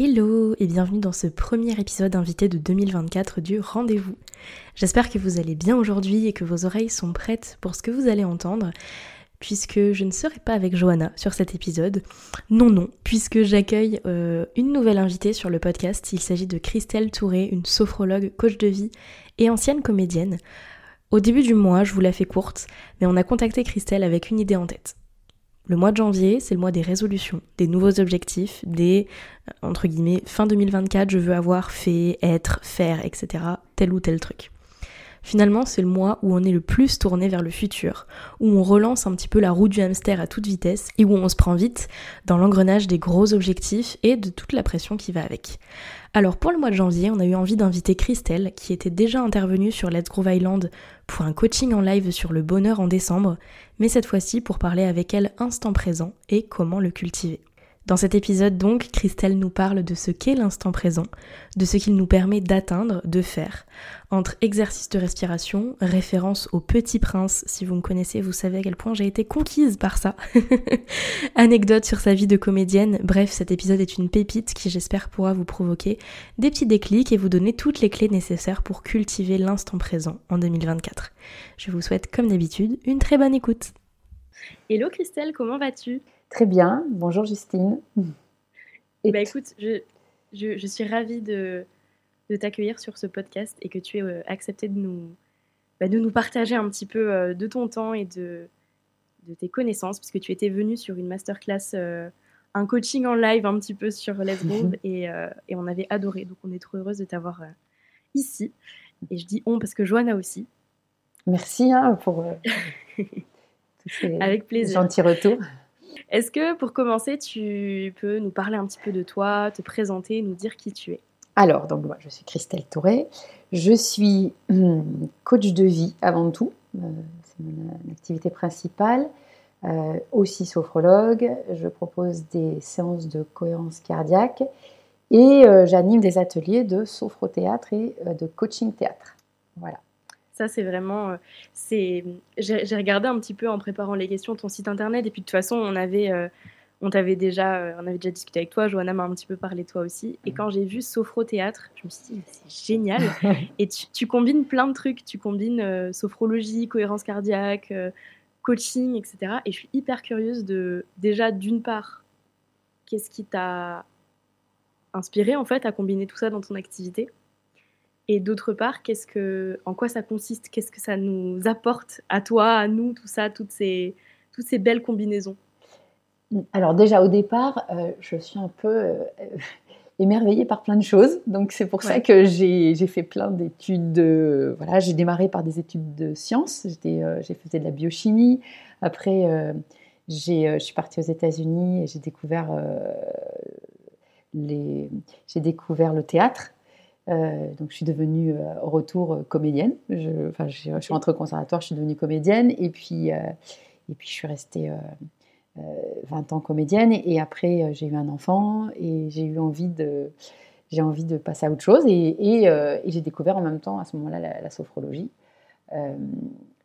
Hello et bienvenue dans ce premier épisode invité de 2024 du Rendez-vous. J'espère que vous allez bien aujourd'hui et que vos oreilles sont prêtes pour ce que vous allez entendre, puisque je ne serai pas avec Johanna sur cet épisode. Non, non, puisque j'accueille euh, une nouvelle invitée sur le podcast. Il s'agit de Christelle Touré, une sophrologue, coach de vie et ancienne comédienne. Au début du mois, je vous la fais courte, mais on a contacté Christelle avec une idée en tête. Le mois de janvier, c'est le mois des résolutions, des nouveaux objectifs, des, euh, entre guillemets, fin 2024, je veux avoir fait, être, faire, etc. tel ou tel truc. Finalement, c'est le mois où on est le plus tourné vers le futur, où on relance un petit peu la roue du hamster à toute vitesse et où on se prend vite dans l'engrenage des gros objectifs et de toute la pression qui va avec. Alors pour le mois de janvier, on a eu envie d'inviter Christelle, qui était déjà intervenue sur Let's Groove Island pour un coaching en live sur le bonheur en décembre, mais cette fois-ci pour parler avec elle instant présent et comment le cultiver. Dans cet épisode donc, Christelle nous parle de ce qu'est l'instant présent, de ce qu'il nous permet d'atteindre, de faire. Entre exercice de respiration, référence au Petit Prince, si vous me connaissez, vous savez à quel point j'ai été conquise par ça. Anecdote sur sa vie de comédienne, bref, cet épisode est une pépite qui j'espère pourra vous provoquer des petits déclics et vous donner toutes les clés nécessaires pour cultiver l'instant présent en 2024. Je vous souhaite comme d'habitude une très bonne écoute. Hello Christelle, comment vas-tu? Très bien. Bonjour Justine. Et bah écoute, je, je, suis ravie de, de t'accueillir sur ce podcast et que tu aies euh, accepté de nous, bah, de nous partager un petit peu euh, de ton temps et de, de tes connaissances, puisque tu étais venue sur une masterclass, euh, un coaching en live un petit peu sur Let's Groove et, et, on avait adoré. Donc on est trop heureuse de t'avoir ici. Et je dis on parce que Joanna aussi. Merci hein, pour Avec plaisir. gentils retours. Est-ce que pour commencer, tu peux nous parler un petit peu de toi, te présenter, nous dire qui tu es? Alors, donc moi, je suis Christelle Touré. Je suis hum, coach de vie avant tout. Euh, c'est mon activité principale. Euh, aussi sophrologue. Je propose des séances de cohérence cardiaque et euh, j'anime des ateliers de sophro-théâtre et de coaching théâtre. Voilà. Ça, c'est vraiment. Euh, c'est. J'ai regardé un petit peu en préparant les questions ton site internet, et puis de toute façon, on avait. Euh, on t'avait déjà, euh, on avait déjà discuté avec toi, Johanna m'a un petit peu parlé toi aussi. Et quand j'ai vu Sophro Théâtre, je me suis dit, c'est génial. et tu, combines plein de trucs. Tu combines sophrologie, cohérence cardiaque, coaching, etc. Et je suis hyper curieuse de, déjà, d'une part, qu'est-ce qui t'a inspiré en fait à combiner tout ça dans ton activité? Et d'autre part, qu'est-ce que, en quoi ça consiste? Qu'est-ce que ça nous apporte à toi, à nous, tout ça, toutes ces, toutes ces belles combinaisons? Alors déjà au départ, euh, je suis un peu euh, émerveillée par plein de choses. Donc c'est pour ça que j'ai fait plein d'études. De, voilà, j'ai démarré par des études de sciences. Euh, j'ai fait de la biochimie. Après, je suis partie aux États-Unis et j'ai découvert les, j'ai découvert le théâtre. Euh, donc je suis devenue euh, au retour euh, comédienne. Je, enfin, je, suis rentrée au conservatoire, je suis devenue comédienne et puis, et puis je suis restée 20 ans comédienne et, après j'ai eu un enfant et j'ai eu envie de, j'ai envie de passer à autre chose et, j'ai découvert en même temps à ce moment-là la, sophrologie.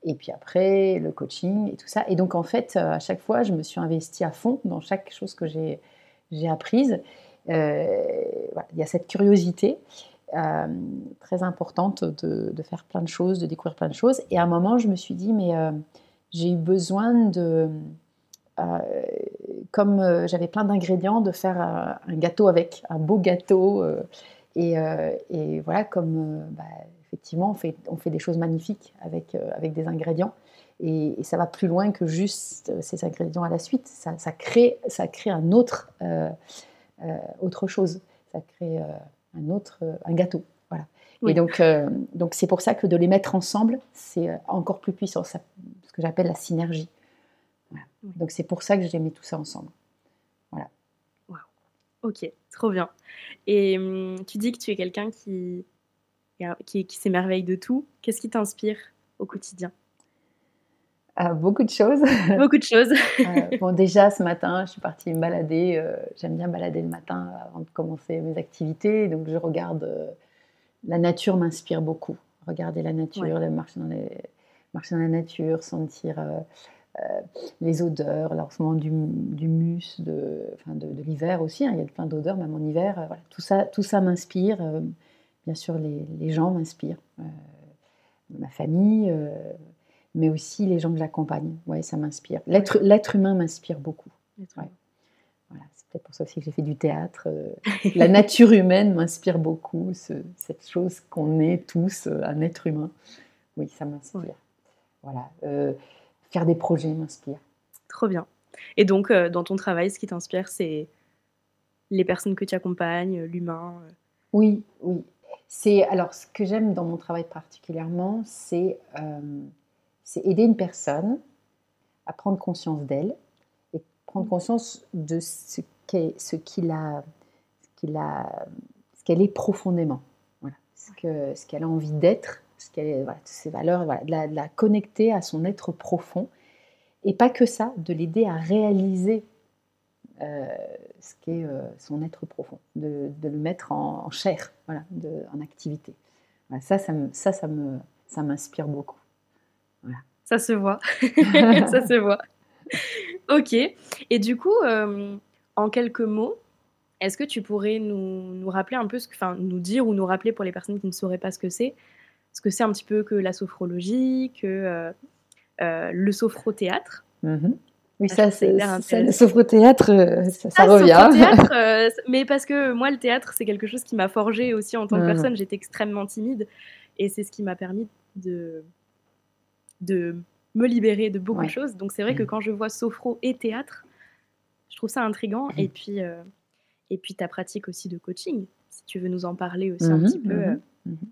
et puis après le coaching et tout ça. Et donc en fait à chaque fois je me suis investie à fond dans chaque chose que j'ai apprise. il y a cette curiosité. Euh, très importante de, faire plein de choses, de découvrir plein de choses. Et à un moment, je me suis dit, mais euh, j'ai eu besoin de, euh, comme j'avais plein d'ingrédients, de faire un gâteau avec, un beau gâteau. Et, voilà, comme bah, effectivement, on fait, des choses magnifiques avec, des ingrédients. Et, ça va plus loin que juste ces ingrédients à la suite. Ça, crée, ça crée un autre, autre chose. Ça crée un autre, un gâteau. Voilà. Et donc, donc c'est pour ça que de les mettre ensemble, c'est encore plus puissant. ce que j'appelle la synergie. Donc c'est pour ça que j'ai mis tout ça ensemble. Voilà. Wow. Ok, trop bien. Et hum, tu dis que tu es quelqu'un qui, qui, qui s'émerveille de tout. Qu'est-ce qui t'inspire au quotidien? Ah, beaucoup de choses. Beaucoup de choses. Euh, bon, déjà, ce matin, je suis partie me balader. Euh, j'aime bien balader le matin avant de commencer mes activités. Donc, je regarde. Euh, la nature m'inspire beaucoup. Regarder la nature, marcher, dans les, marcher dans la nature, sentir les odeurs, lancement du, du mus, de, enfin de, l'hiver aussi. Hein. il y a plein d'odeurs, même en hiver. voilà. Tout ça, tout ça m'inspire. bien sûr, les, les gens m'inspirent. ma famille mais aussi les gens que j'accompagne. Ouais, ça m'inspire. L'être, l'être humain m'inspire beaucoup. Voilà, c'est peut-être pour ça aussi que j'ai fait du théâtre. Euh, la nature humaine m'inspire beaucoup, cette chose qu'on est tous, euh, un être humain. Oui, ça m'inspire. Voilà. Euh, faire des projets m'inspire. Trop bien. Et donc, dans ton travail, ce qui t'inspire, c'est les personnes que tu accompagnes, l'humain Oui, oui. C'est, alors, ce que j'aime dans mon travail particulièrement, c'est c'est aider une personne à prendre conscience d'elle et prendre conscience de ce qu'elle ce qu'il a, ce ce qu'elle est profondément, voilà, ce que ce qu'elle a envie d'être, ce qu'elle, voilà, ses valeurs, voilà, de, la, connecter à son être profond et pas que ça, de l'aider à réaliser euh, ce qu'est euh, son être profond, de, de le mettre en, chair, voilà, de, en activité. ça, ça, ça, ça, me, ça m'inspire beaucoup. Ça se voit. ça se voit. Ok. Et du coup, euh, en quelques mots, est-ce que tu pourrais nous, nous rappeler un peu, ce que, enfin, nous dire ou nous rappeler pour les personnes qui ne sauraient pas ce que c'est, ce que c'est un petit peu que la sophrologie, que euh, euh, le sophro-théâtre? Mm-hmm. Oui, ça, c'est le sophro-théâtre, ça, ça ah, revient. mais parce que moi, le théâtre, c'est quelque chose qui m'a forgé aussi en tant que mm. personne. J'étais extrêmement timide et c'est ce qui m'a permis de, de me libérer de beaucoup de choses. Donc c'est vrai que mm. quand je vois sophro et théâtre, je trouve ça intrigant. Mm. Et puis, euh, et puis ta pratique aussi de coaching, si tu veux nous en parler aussi un mm-hmm, petit peu. Mm-hmm, euh. mm-hmm.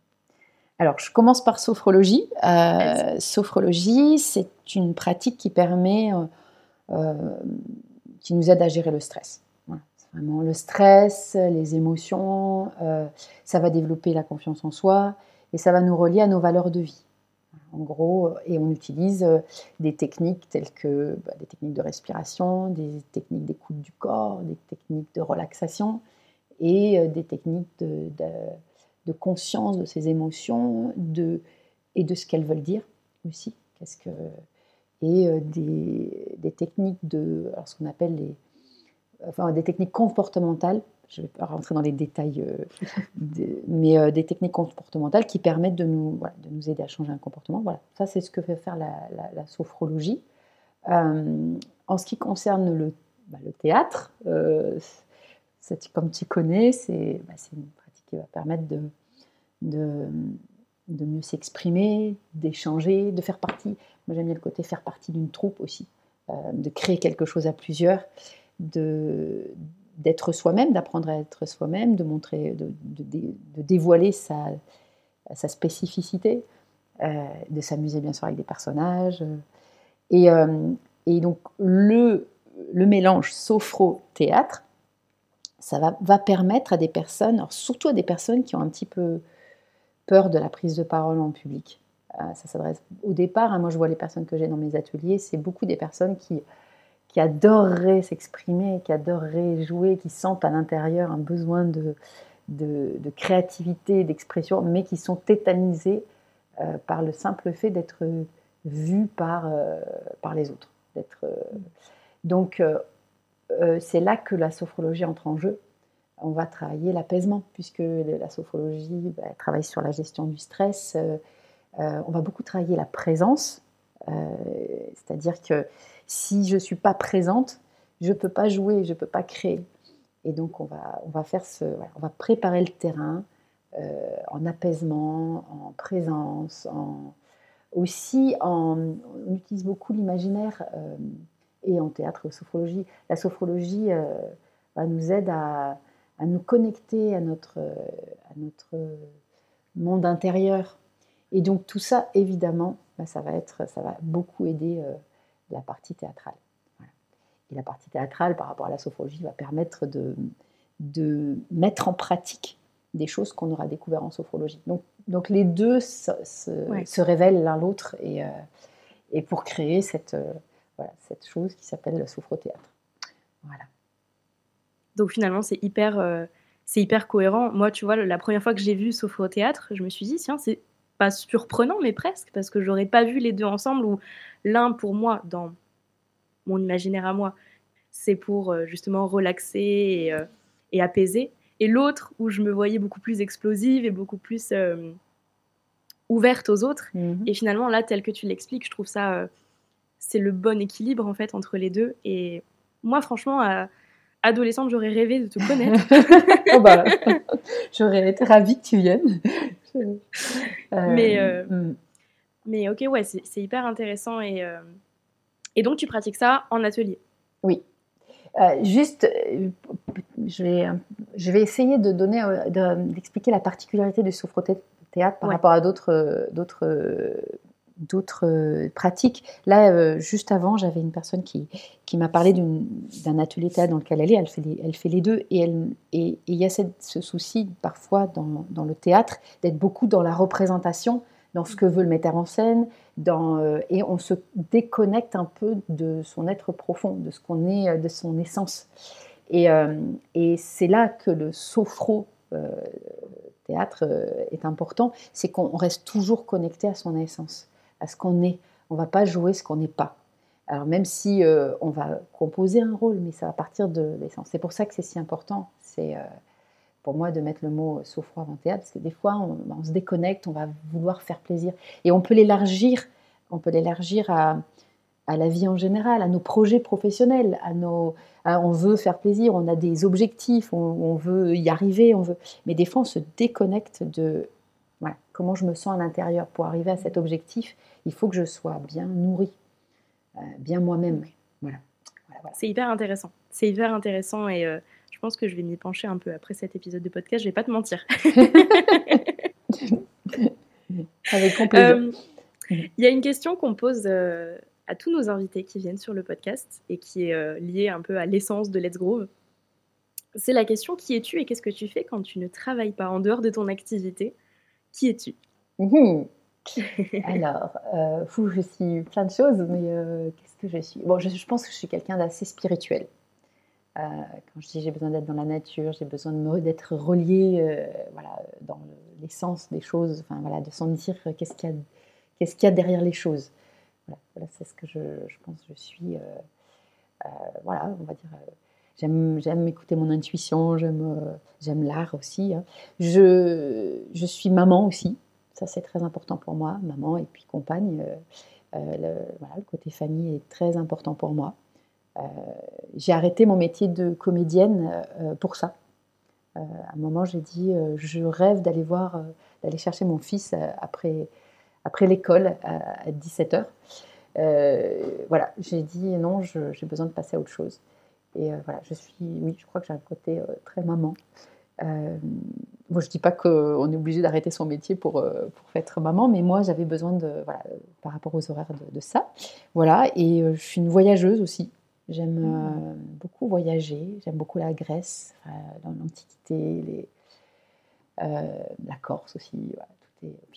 Alors, je commence par sophrologie. Euh, sophrologie, c'est une pratique qui permet, qui nous aide à gérer le stress. vraiment le stress, les émotions, ça va développer la confiance en soi et ça va nous relier à nos valeurs de vie en gros, euh, et on utilise euh, des techniques telles que bah, des techniques de respiration, des techniques d'écoute du corps, des techniques de relaxation et euh, des techniques de, conscience de ses émotions de, et de ce qu'elles veulent dire aussi. Qu'est-ce que, et des, techniques de ce qu'on appelle les, enfin, des techniques comportementales je ne vais pas rentrer dans les détails, euh, mais euh, des techniques comportementales qui permettent de nous, de nous aider à changer un comportement. Voilà, ça c'est ce que fait faire la, sophrologie. Euh, en ce qui concerne le, bah, théâtre, comme tu connais, bah, c'est une pratique qui va permettre de, de, de mieux s'exprimer, d'échanger, de faire partie. Moi j'aime bien le côté faire partie d'une troupe aussi, de créer quelque chose à plusieurs, de d'être soi-même, d'apprendre à être soi-même, de montrer, de, dévoiler sa, spécificité, euh, de s'amuser bien sûr avec des personnages. Et, euh, donc le, mélange sophro-théâtre, ça va, permettre à des personnes, surtout à des personnes qui ont un petit peu peur de la prise de parole en public. Euh, ça s'adresse au départ, hein, moi je vois les personnes que j'ai dans mes ateliers, c'est beaucoup des personnes qui qui adoreraient s'exprimer, qui adoreraient jouer, qui sentent à l'intérieur un besoin de, de, créativité, d'expression, mais qui sont tétanisés euh, par le simple fait d'être vus par, euh, par les autres. Euh, Donc, c'est là que la sophrologie entre en jeu. On va travailler l'apaisement, puisque la sophrologie bah, travaille sur la gestion du stress. on va beaucoup travailler la présence, c'est-à-dire que si je ne suis pas présente, je ne peux pas jouer, je ne peux pas créer. Et donc, on va, on va, faire ce, on va préparer le terrain euh, en apaisement, en présence, en, aussi, on utilise beaucoup l'imaginaire et en théâtre en sophrologie. La sophrologie nous aide à, nous connecter à notre, à notre monde intérieur. Et donc tout ça, évidemment, bah, ça, va être, ça va beaucoup aider la partie théâtrale. Et la partie théâtrale, par rapport à la sophrologie, va permettre de, de mettre en pratique des choses qu'on aura découvertes en sophrologie. Donc, donc les deux se, se, révèlent l'un l'autre et, euh, et, pour créer cette, euh, voilà, cette chose qui s'appelle le sophro-théâtre. Voilà. Donc finalement, c'est hyper, euh, c'est hyper cohérent. Moi, tu vois, la première fois que j'ai vu sophro-théâtre, je me suis dit, tiens, c'est pas surprenant, mais presque, parce que j'aurais pas vu les deux ensemble, ou l'un pour moi, dans mon imaginaire à moi, c'est pour justement relaxer et apaiser et l'autre où je me voyais beaucoup plus explosive et beaucoup plus euh, ouverte aux autres. Mhm. Et finalement, là, tel que tu l'expliques, je trouve ça, euh, c'est le bon équilibre en fait entre les deux. Et moi, franchement, adolescente, j'aurais rêvé de te connaître. oh bah, j'aurais été ravie que tu viennes. Mais, euh, mm. mais ok, ouais, c'est hyper intéressant. Et, et donc, tu pratiques ça en atelier Oui. juste, je vais, je vais essayer de donner, euh, d'expliquer la particularité du sophro-théâtre par rapport à d'autres, d'autres, d'autres pratiques. Là, euh, juste avant, j'avais une personne qui, qui m'a parlé d'un atelier théâtre dans lequel elle est. Elle fait les, elle fait les deux. Et il et, et y a ce souci, parfois, dans, dans le théâtre, d'être beaucoup dans la représentation, dans ce que veut le metteur en scène. Dans, euh, et on se déconnecte un peu de son être profond, de ce qu'on est, de son essence. Euh, et, c'est là que le sophro euh, théâtre euh, est important, c'est qu'on reste toujours connecté à son essence, à ce qu'on est. On ne va pas jouer ce qu'on n'est pas. Alors même si on va composer un rôle, mais ça va partir de l'essence. C'est pour ça que c'est si important, c'est pour moi de mettre le mot sophro avant théâtre, parce que des fois on, on, se déconnecte, on va vouloir faire plaisir. Et on peut l'élargir, on peut l'élargir à, à la vie en général, à nos projets professionnels, à nos, on veut faire plaisir, on a des objectifs, on, veut y arriver, on veut. Mais des fois, on se déconnecte de comment je me sens à l'intérieur pour arriver à cet objectif. Il faut que je sois bien nourrie, euh, bien moi-même. Voilà. C'est hyper intéressant. C'est hyper intéressant et euh, je pense que je vais m'y pencher un peu après cet épisode de podcast. Je vais pas te mentir. Avec plaisir. Euh, il y a une question qu'on pose à tous nos invités qui viennent sur le podcast et qui est euh, liée un peu à l'essence de Let's Groove. C'est la question qui es-tu et qu'est-ce que tu fais quand tu ne travailles pas en dehors de ton activité? Qui es-tu mmh Alors, euh, fou, je suis plein de choses, mais euh, qu'est-ce que je suis? Bon, je, pense que je suis quelqu'un d'assez spirituel. Euh, quand je dis j'ai besoin d'être dans la nature, j'ai besoin d'être relié voilà, dans l'essence des choses, enfin, voilà, de sentir qu'est-ce qu'il y, qu'est-ce qu'il y a derrière les choses. Voilà, c'est ce que je, pense. Je suis, voilà, on va dire. Euh, j'aime, j'aime écouter mon intuition. J'aime, j'aime l'art aussi. Hein. Je, je suis maman aussi. Ça, c'est très important pour moi, maman et puis compagne. le, voilà, le côté famille est très important pour moi. j'ai arrêté mon métier de comédienne pour ça. à un moment, j'ai dit, je rêve d'aller voir, d'aller chercher mon fils après après l'école à, 17h. Euh, voilà, j'ai dit non, j'ai besoin de passer à autre chose. Et euh, voilà, je suis, oui, je crois que j'ai un côté euh, très maman. Moi, je ne dis pas qu'on est obligé d'arrêter son métier pour, pour être maman, mais moi, j'avais besoin de, voilà, par rapport aux horaires de, ça. Voilà, et je suis une voyageuse aussi. J'aime mmh. beaucoup voyager, j'aime beaucoup la Grèce, l'Antiquité, la Corse aussi. Voilà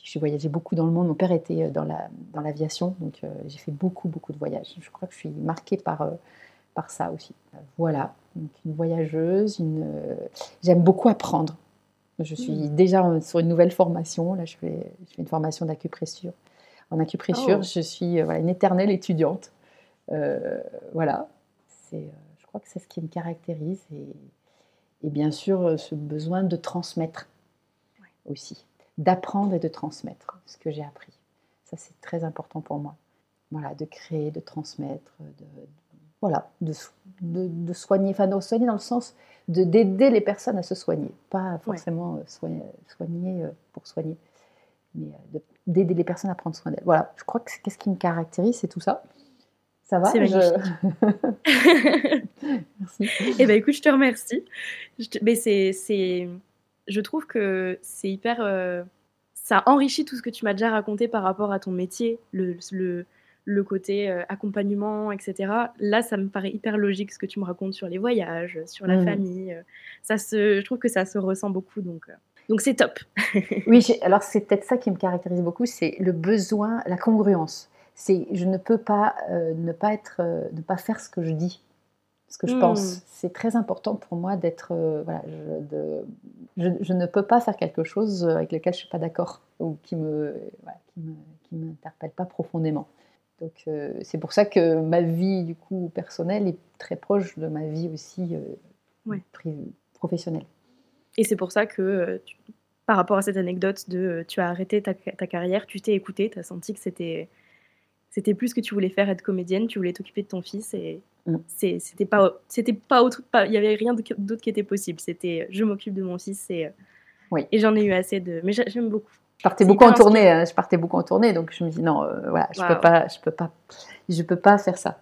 j'ai voyagé beaucoup dans le monde. Mon père était euh, dans la dans l'aviation, donc euh, j'ai fait beaucoup beaucoup de voyages. Je crois que je suis marquée par euh, par ça aussi. Voilà, donc une voyageuse. Une j'aime beaucoup apprendre. Je suis mmh. déjà sur une nouvelle formation. Là, je fais je fais une formation d'acupressure. En acupressure, oh. je suis une éternelle étudiante. voilà, c'est je crois que c'est ce qui me caractérise et, et bien sûr ce besoin de transmettre aussi d'apprendre et de transmettre ce que j'ai appris. Ça, c'est très important pour moi. Voilà, de créer, de transmettre, de, voilà, de, de, soigner, enfin de soigner dans le sens d'aider les personnes à se soigner, pas forcément euh, soigner, soigner, euh, pour soigner. mais d'aider les personnes à prendre soin d'elles. Voilà, je crois que c'est qu'est-ce qui me caractérise, c'est tout ça. Ça va? C'est magnifique. Merci. Eh ben écoute, je te remercie. Je Mais c'est, c'est, je trouve que c'est hyper, ça enrichit tout ce que tu m'as déjà raconté par rapport à ton métier, le, le, le côté euh, accompagnement, etc. Là, ça me paraît hyper logique ce que tu me racontes sur les voyages, sur la mmh. famille. Euh, ça se, je trouve que ça se ressent beaucoup, donc euh, donc c'est top. oui, alors c'est peut-être ça qui me caractérise beaucoup, c'est le besoin, la congruence. C'est je ne peux pas ne pas être, ne pas faire ce que je dis, ce que je pense. Mmh. C'est très important pour moi d'être, voilà, je, je, ne peux pas faire quelque chose avec lequel je suis pas d'accord ou qui me, voilà, qui me, qui m'interpelle pas profondément. Donc euh, c'est pour ça que ma vie du coup personnelle est très proche de ma vie aussi euh, professionnelle. Et c'est pour ça que euh, par rapport à cette anecdote de tu as arrêté ta, carrière, tu t'es écouté, tu as senti que c'était c'était plus ce que tu voulais faire être comédienne, tu voulais t'occuper de ton fils et mm. c'était pas c'était pas autre il y avait rien d'autre qui était possible, c'était je m'occupe de mon fils et et j'en ai eu assez de mais j'aime beaucoup. Je partais beaucoup en tournée, hein. je partais beaucoup en tournée, donc je me dis non, euh, voilà, je peux pas, je peux pas, je peux pas faire ça.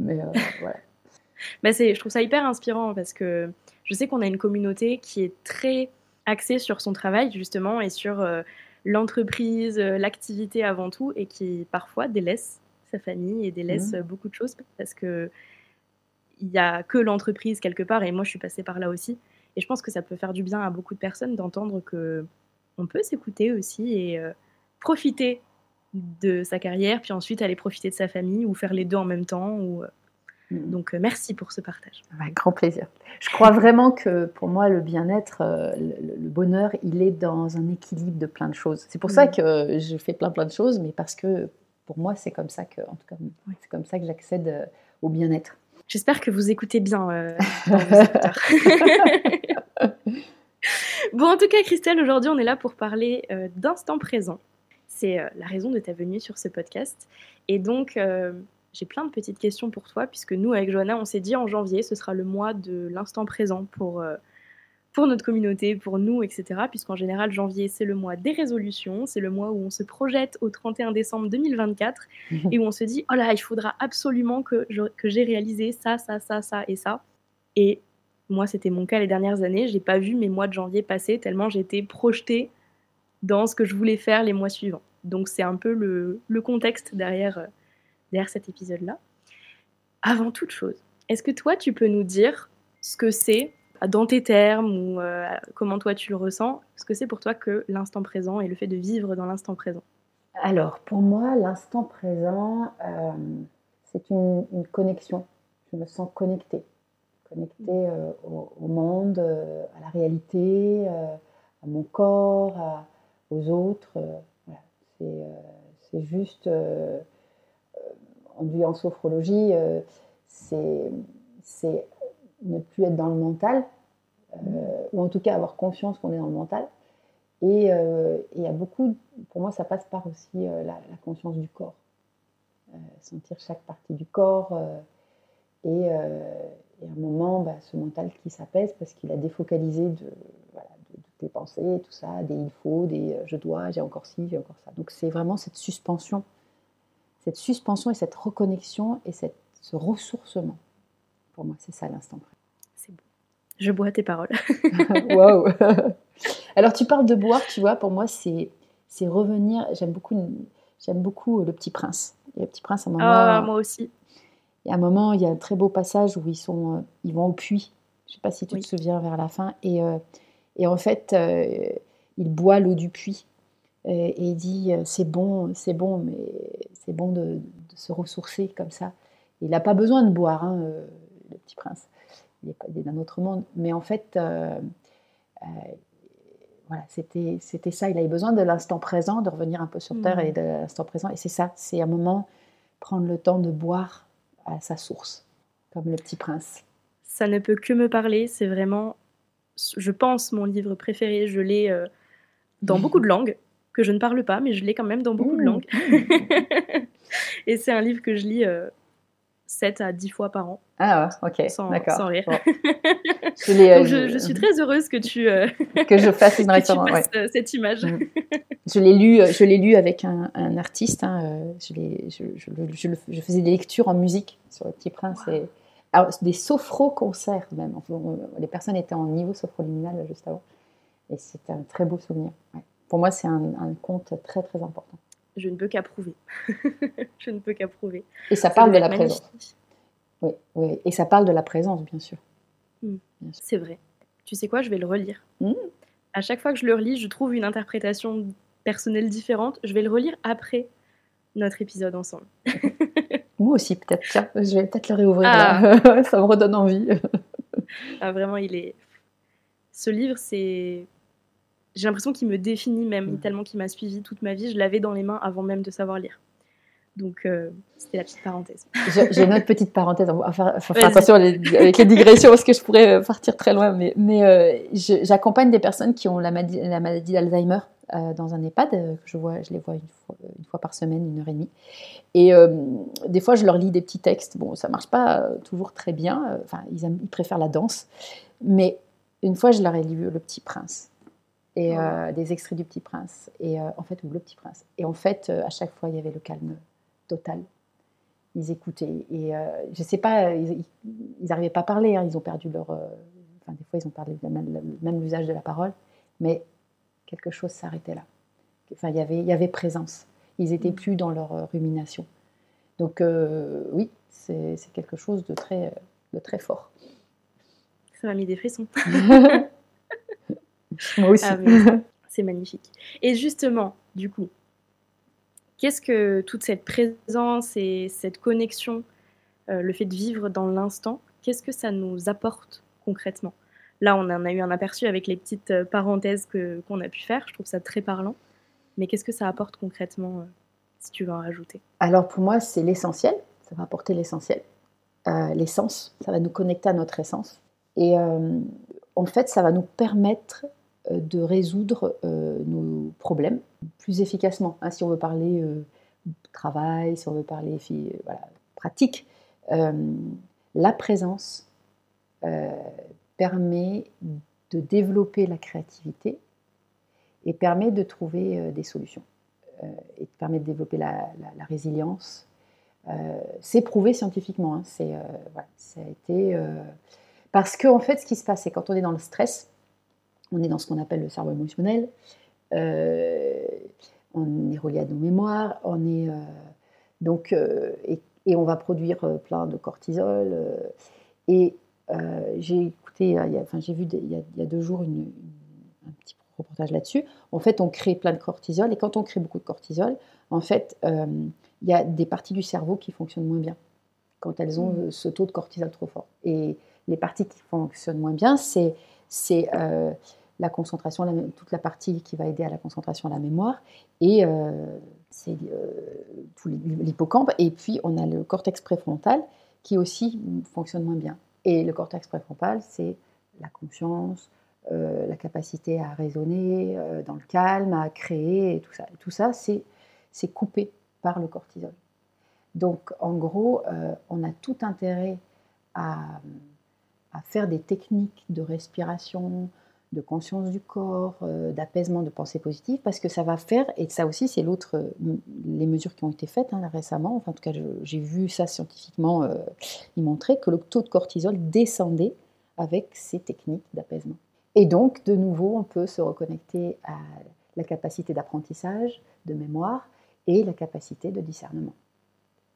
Mais euh, voilà. Bah c'est, je trouve ça hyper inspirant parce que je sais qu'on a une communauté qui est très axée sur son travail justement et sur euh, l'entreprise, l'activité avant tout, et qui parfois délaisse sa famille et délaisse mmh. beaucoup de choses parce que il y a que l'entreprise quelque part et moi je suis passée par là aussi et je pense que ça peut faire du bien à beaucoup de personnes d'entendre que on peut s'écouter aussi et euh, profiter de sa carrière, puis ensuite aller profiter de sa famille ou faire les deux en même temps. Ou, euh, mm. Donc euh, merci pour ce partage. Avec grand plaisir. Je crois vraiment que pour moi, le bien-être, le, bonheur, il est dans un équilibre de plein de choses. C'est pour ça mm. que je fais plein plein de choses, mais parce que pour moi, c'est comme ça que, en tout cas, c'est comme ça que j'accède au bien-être. J'espère que vous écoutez bien dans vos Bon, en tout cas, Christelle, aujourd'hui, on est là pour parler euh, d'instant présent. C'est euh, la raison de ta venue sur ce podcast. Et donc, euh, j'ai plein de petites questions pour toi, puisque nous, avec Johanna, on s'est dit en janvier, ce sera le mois de l'instant présent pour, pour notre communauté, pour nous, etc. Puisqu'en général, janvier, c'est le mois des résolutions, c'est le mois où on se projette au 31 décembre 2024 et où on se dit, oh là, il faudra absolument que, que j'ai réalisé ça, ça, ça, ça et ça. Et moi, c'était mon cas les dernières années. J'ai pas vu mes mois de janvier passer tellement j'étais projetée dans ce que je voulais faire les mois suivants. Donc c'est un peu le, contexte derrière, euh, derrière cet épisode-là. Avant toute chose, est-ce que toi, tu peux nous dire ce que c'est, dans tes termes, ou euh, comment toi tu le ressens, ce que c'est pour toi que l'instant présent et le fait de vivre dans l'instant présent? Alors, pour moi, l'instant présent, euh, c'est une, une, connexion. Je me sens connectée connecté euh, au, monde, euh, à la réalité, euh, à mon corps, aux autres. C'est juste, en sophrologie, c'est ne plus être dans le mental, ou en tout cas avoir confiance qu'on est dans le mental. Et il y a beaucoup, pour moi, ça passe par aussi la, la, conscience du corps. sentir chaque partie du corps et, et à un moment, bah, ce mental qui s'apaise parce qu'il a défocalisé de, voilà, de, tes pensées, tout ça, des il faut, des euh, je dois, j'ai encore ci, j'ai encore ça. Donc c'est vraiment cette suspension, cette suspension et cette reconnexion et cette, ce ressourcement. Pour moi, c'est ça l'instant présent. C'est beau. Je bois tes paroles. Waouh Alors tu parles de boire, tu vois, pour moi c'est revenir, j'aime beaucoup, j'aime beaucoup Le Petit Prince. Et Le Petit Prince, à un moment... Ah, moi aussi. Et à un moment, il y a un très beau passage où ils, sont, euh, ils vont au puits. Je ne sais pas si tu te souviens vers la fin. Et, euh, et en fait, euh, il boit l'eau du puits. Et, il dit c'est bon, c'est bon, mais c'est bon de, se ressourcer comme ça. Il n'a pas besoin de boire, hein, le petit prince. Il est, d'un autre monde. Mais en fait, voilà, c'était, c'était ça. Il avait besoin de l'instant présent, de revenir un peu sur Terre mmh. et de l'instant présent. Et c'est ça, c'est un moment prendre le temps de boire à sa source, comme le petit prince. Ça ne peut que me parler, c'est vraiment, je pense, mon livre préféré. Je l'ai euh, dans beaucoup de langues, que je ne parle pas, mais je l'ai quand même dans beaucoup de langues. Et c'est un livre que je lis 7 euh, à 10 fois par an. Ah, ok, sans, sans rire. je, Donc je, suis très heureuse que tu, que je fasse une référence, cette image. Mmh. Je l'ai lu, je l'ai lu avec un, artiste. Hein, je, je, je, faisais des lectures en musique sur Le Petit Prince et des sophro-concerts même. les personnes étaient en niveau sophroliminal juste avant. Et c'était un très beau souvenir. Pour moi, c'est un, conte très très important. Je ne peux qu'approuver. je ne peux qu'approuver. Et ça, parle de la présence. Oui, oui, et ça parle de la présence, bien sûr. Hmm. C'est vrai. Tu sais quoi, je vais le relire. Hmm. À chaque fois que je le relis, je trouve une interprétation personnelle différente. Je vais le relire après notre épisode ensemble. Moi aussi, peut-être. Tiens, je vais peut-être le réouvrir. Ah. ça me redonne envie. ah, vraiment, il est. Ce livre, c'est. J'ai l'impression qu'il me définit même, mm. tellement qu'il m'a suivi toute ma vie. Je l'avais dans les mains avant même de savoir lire. Donc, euh, c'était la petite parenthèse. J'ai une autre petite parenthèse. Va faire, attention avec les digressions parce que je pourrais partir très loin. Mais, mais euh, j'accompagne des personnes qui ont la maladie, la maladie d'Alzheimer euh, dans un EHPAD. Euh, je, vois, je les vois une fois, par semaine, une heure et demie. Et euh, des fois, je leur lis des petits textes. Bon, ça marche pas toujours très bien. Enfin, ils, ils, préfèrent la danse. Mais une fois, je leur ai lu Le Petit Prince et des extraits du Petit Prince. Et en fait, ou Le Petit Prince. Et en fait, à chaque fois, il y avait le calme total. Ils écoutaient. Et je sais pas, ils n'arrivaient pas à parler. Hein. Ils ont perdu leur. enfin, des fois, ils ont perdu même, même l'usage de la parole. Mais quelque chose s'arrêtait là. Enfin, y il y avait présence. Ils n'étaient mm. plus dans leur euh, rumination. Donc euh, oui, c'est quelque chose de très, de très fort. Ça m'a mis des frissons. Moi aussi. Ah, c'est magnifique. Et justement, du coup, qu'est-ce que toute cette présence et cette connexion, euh, le fait de vivre dans l'instant, qu'est-ce que ça nous apporte concrètement? Là, on en a eu un aperçu avec les petites euh, parenthèses que, qu'on a pu faire. Je trouve ça très parlant. Mais qu'est-ce que ça apporte concrètement, euh, si tu veux en rajouter? Alors pour moi, c'est l'essentiel. Ça va apporter l'essentiel. L'essence, ça va nous connecter à notre essence. Et en fait, ça va nous permettre de résoudre nos problèmes plus efficacement. Hein, si on veut parler travail, si on veut parler voilà, pratique, la présence permet de développer la créativité et permet de trouver euh, des solutions euh, et permet de développer la, résilience. Euh, c'est prouvé scientifiquement. Hein. c'est, ça a été parce que en fait, ce qui se passe, c'est quand on est dans le stress, on est dans ce qu'on appelle le cerveau émotionnel. on est relié à nos mémoires, on est donc et, et, on va produire plein de cortisol. et j'ai enfin, j'ai vu il y, a, deux jours un petit reportage là-dessus. En fait, on crée plein de cortisol, et quand on crée beaucoup de cortisol, en fait, euh, il y a des parties du cerveau qui fonctionnent moins bien quand elles ont mmh. ce taux de cortisol trop fort. Et les parties qui fonctionnent moins bien, c'est euh, la concentration, toute la partie qui va aider à la concentration, à la mémoire, et euh, c'est l'hippocampe, et puis on a le cortex préfrontal qui aussi fonctionne moins bien. Et le cortex préfrontal, c'est la conscience, euh, la capacité à raisonner euh, dans le calme, à créer, et tout ça. tout ça, c'est coupé par le cortisol. Donc, en gros, euh, on a tout intérêt à, à, faire des techniques de respiration, de conscience du corps, d'apaisement, de pensée positive, parce que ça va faire, et ça aussi, c'est l'autre, les mesures qui ont été faites hein, récemment, enfin, en tout cas, j'ai vu ça scientifiquement, il montrait que le taux de cortisol descendait avec ces techniques d'apaisement. Et donc, de nouveau, on peut se reconnecter à la capacité d'apprentissage, de mémoire et la capacité de discernement,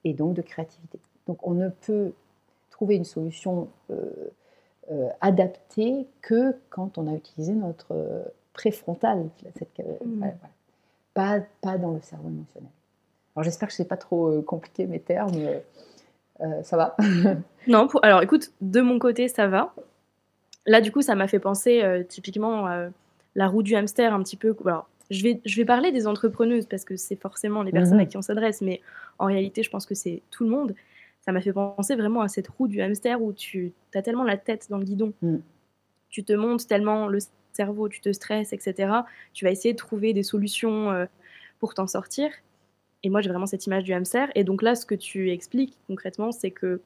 et donc de créativité. Donc, on ne peut trouver une solution euh, euh, adaptée que quand on a utilisé notre préfrontal, cette, mmh. pas, pas dans le cerveau émotionnel. Alors, j'espère que ce n'est pas trop euh, compliqué mes termes. ça va Non, alors écoute, de mon côté, ça va. Là, du coup, ça m'a fait penser euh, typiquement à la roue du hamster un petit peu. Alors, je vais, je vais parler des entrepreneuses parce que c'est forcément les personnes à qui on s'adresse, mais en réalité, je pense que c'est tout le monde. Ça m'a fait penser vraiment à cette roue du hamster où tu as tellement la tête dans le guidon, mm. tu te montes tellement le cerveau, tu te stresses, etc. Tu vas essayer de trouver des solutions euh, pour t'en sortir. Et moi, j'ai vraiment cette image du hamster. Et donc là, ce que tu expliques concrètement, c'est que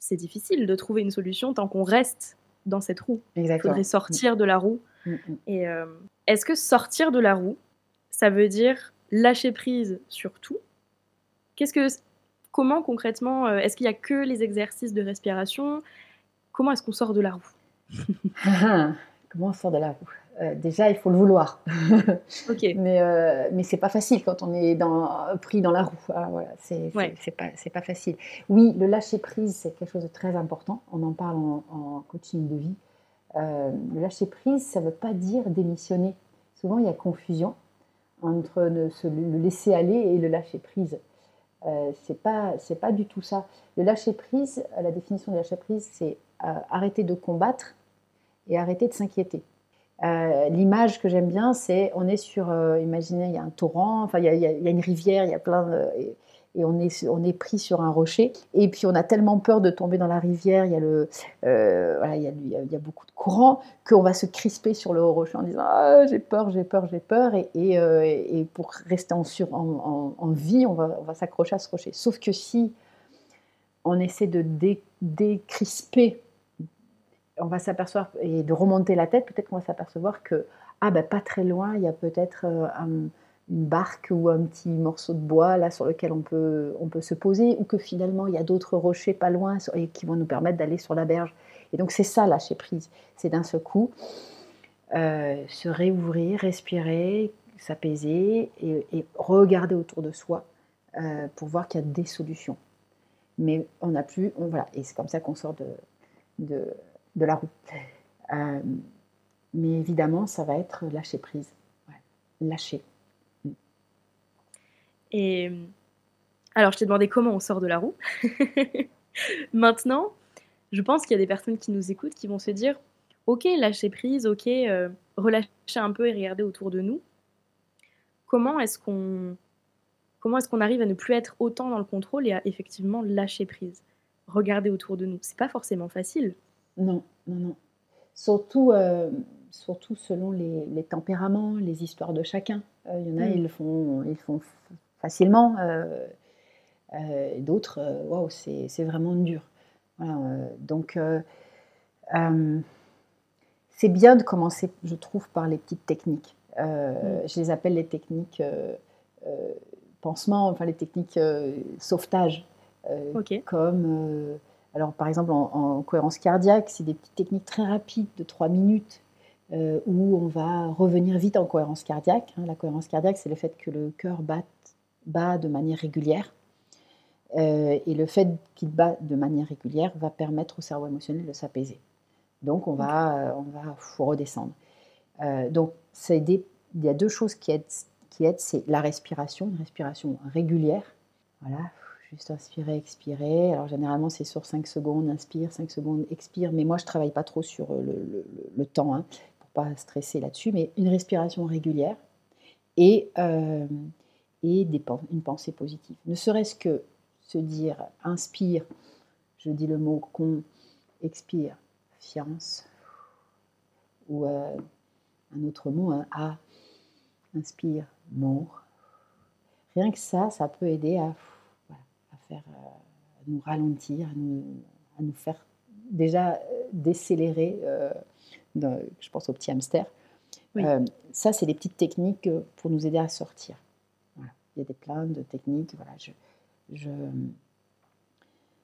c'est difficile de trouver une solution tant qu'on reste dans cette roue. Il faudrait sortir de la roue. Mm, mm. Et euh, est-ce que sortir de la roue, ça veut dire lâcher prise sur tout? Qu'est-ce que, comment concrètement, euh, est-ce qu'il n'y a que les exercices de respiration? Comment est-ce qu'on sort de la roue? Comment on sort de la roue? Euh, déjà, il faut le vouloir. Mais, euh, mais c'est pas facile quand on est dans, pris dans la roue. Ah, voilà, c'est pas, pas, facile. Oui, le lâcher prise, c'est quelque chose de très important. On en parle en, coaching de vie. Euh, le lâcher prise, ça ne veut pas dire démissionner. Souvent, il y a confusion entre le, le laisser aller et le lâcher prise. Euh, c'est pas c'est pas du tout ça. Le lâcher prise, la définition de lâcher prise, c'est arrêter de combattre et arrêter de s'inquiéter. Euh, l'image que j'aime bien, c'est on est sur, euh, imaginez, il y a un torrent, enfin il y, a, une rivière, il y a plein de, et, on est on est pris sur un rocher. Et puis on a tellement peur de tomber dans la rivière, il y a le, euh, voilà, il y a, il y a, beaucoup de courant qu'on va se crisper sur le rocher en disant ah, j'ai peur, j'ai peur, j'ai peur. Et, et, pour rester en, sur, en, en, vie, on va, on va s'accrocher à ce rocher. Sauf que si on essaie de décrisper on va s'apercevoir, et de remonter la tête, peut-être qu'on va s'apercevoir que, ah ben pas très loin, il y a peut-être euh, une barque ou un petit morceau de bois là sur lequel on peut, on peut se poser, ou que finalement il y a d'autres rochers pas loin et qui vont nous permettre d'aller sur la berge. Et donc c'est ça lâcher prise, c'est d'un seul coup euh, se réouvrir, respirer, s'apaiser et, regarder autour de soi euh, pour voir qu'il y a des solutions. Mais on n'a plus, voilà, et c'est comme ça qu'on sort de, de de la roue. Euh, mais évidemment, ça va être lâcher prise. lâcher. Et alors, je t'ai demandé comment on sort de la roue. Maintenant, je pense qu'il y a des personnes qui nous écoutent qui vont se dire Ok, lâcher prise, ok, euh, relâcher un peu et regarder autour de nous. Comment est-ce qu'on comment est-ce qu'on arrive à ne plus être autant dans le contrôle et à effectivement lâcher prise Regarder autour de nous? C'est pas forcément facile. Non, non, non. Surtout, euh, surtout selon les, tempéraments, les histoires de chacun. Euh, il y en a, mm. ils, font, ils font facilement. Euh, d'autres, waouh, c'est vraiment dur. donc, c'est bien de commencer, je trouve, par les petites techniques. Mm. Je les appelle les techniques pansement, enfin les techniques sauvetage. Comme alors, par exemple, en, cohérence cardiaque, c'est des petites techniques très rapides de 3 minutes euh, où on va revenir vite en cohérence cardiaque. Hein. La cohérence cardiaque, c'est le fait que le cœur bat, de manière régulière. Euh, et le fait qu'il bat de manière régulière va permettre au cerveau émotionnel de s'apaiser. Donc, on va, on va redescendre. Euh, donc, il y a deux choses qui aident, qui c'est la respiration, une respiration régulière. Voilà, Juste inspirer, expirer. Alors généralement c'est sur 5 secondes, inspire, 5 secondes, expire. Mais moi je travaille pas trop sur euh, le, temps hein, pour pas stresser là-dessus. Mais une respiration régulière et, euh, et des, une pensée positive. Ne serait-ce que se dire inspire, je dis le mot con, expire, fiance. Ou euh, un autre mot, un A, inspire, mort. Rien que ça, ça peut aider à faire euh, nous ralentir, à nous, à nous faire déjà euh, décélérer. Euh, je pense au petit hamster. ça, c'est des petites techniques pour nous aider à sortir. Il y a des plein de techniques. Voilà, je, je...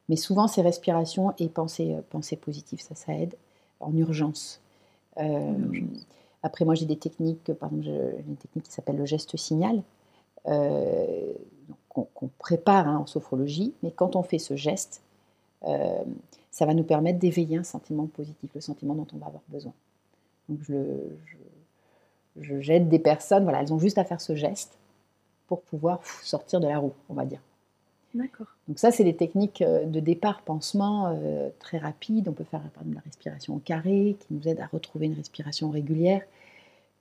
Mais souvent, c'est respiration et pensée, pensée positive, ça, ça aide en urgence. Après, moi, j'ai des techniques, par exemple, une technique qui s'appelle le geste signal. Euh, qu'on prépare hein, en sophrologie, mais quand on fait ce geste, euh, ça va nous permettre d'éveiller un sentiment positif, le sentiment dont on va avoir besoin. Donc je, je, j'aide des personnes, voilà, elles ont juste à faire ce geste pour pouvoir sortir de la roue, on va dire. D'accord. Donc ça, c'est des techniques euh, de départ pansement euh, très rapides. On peut faire par exemple la respiration au carré, qui nous aide à retrouver une respiration régulière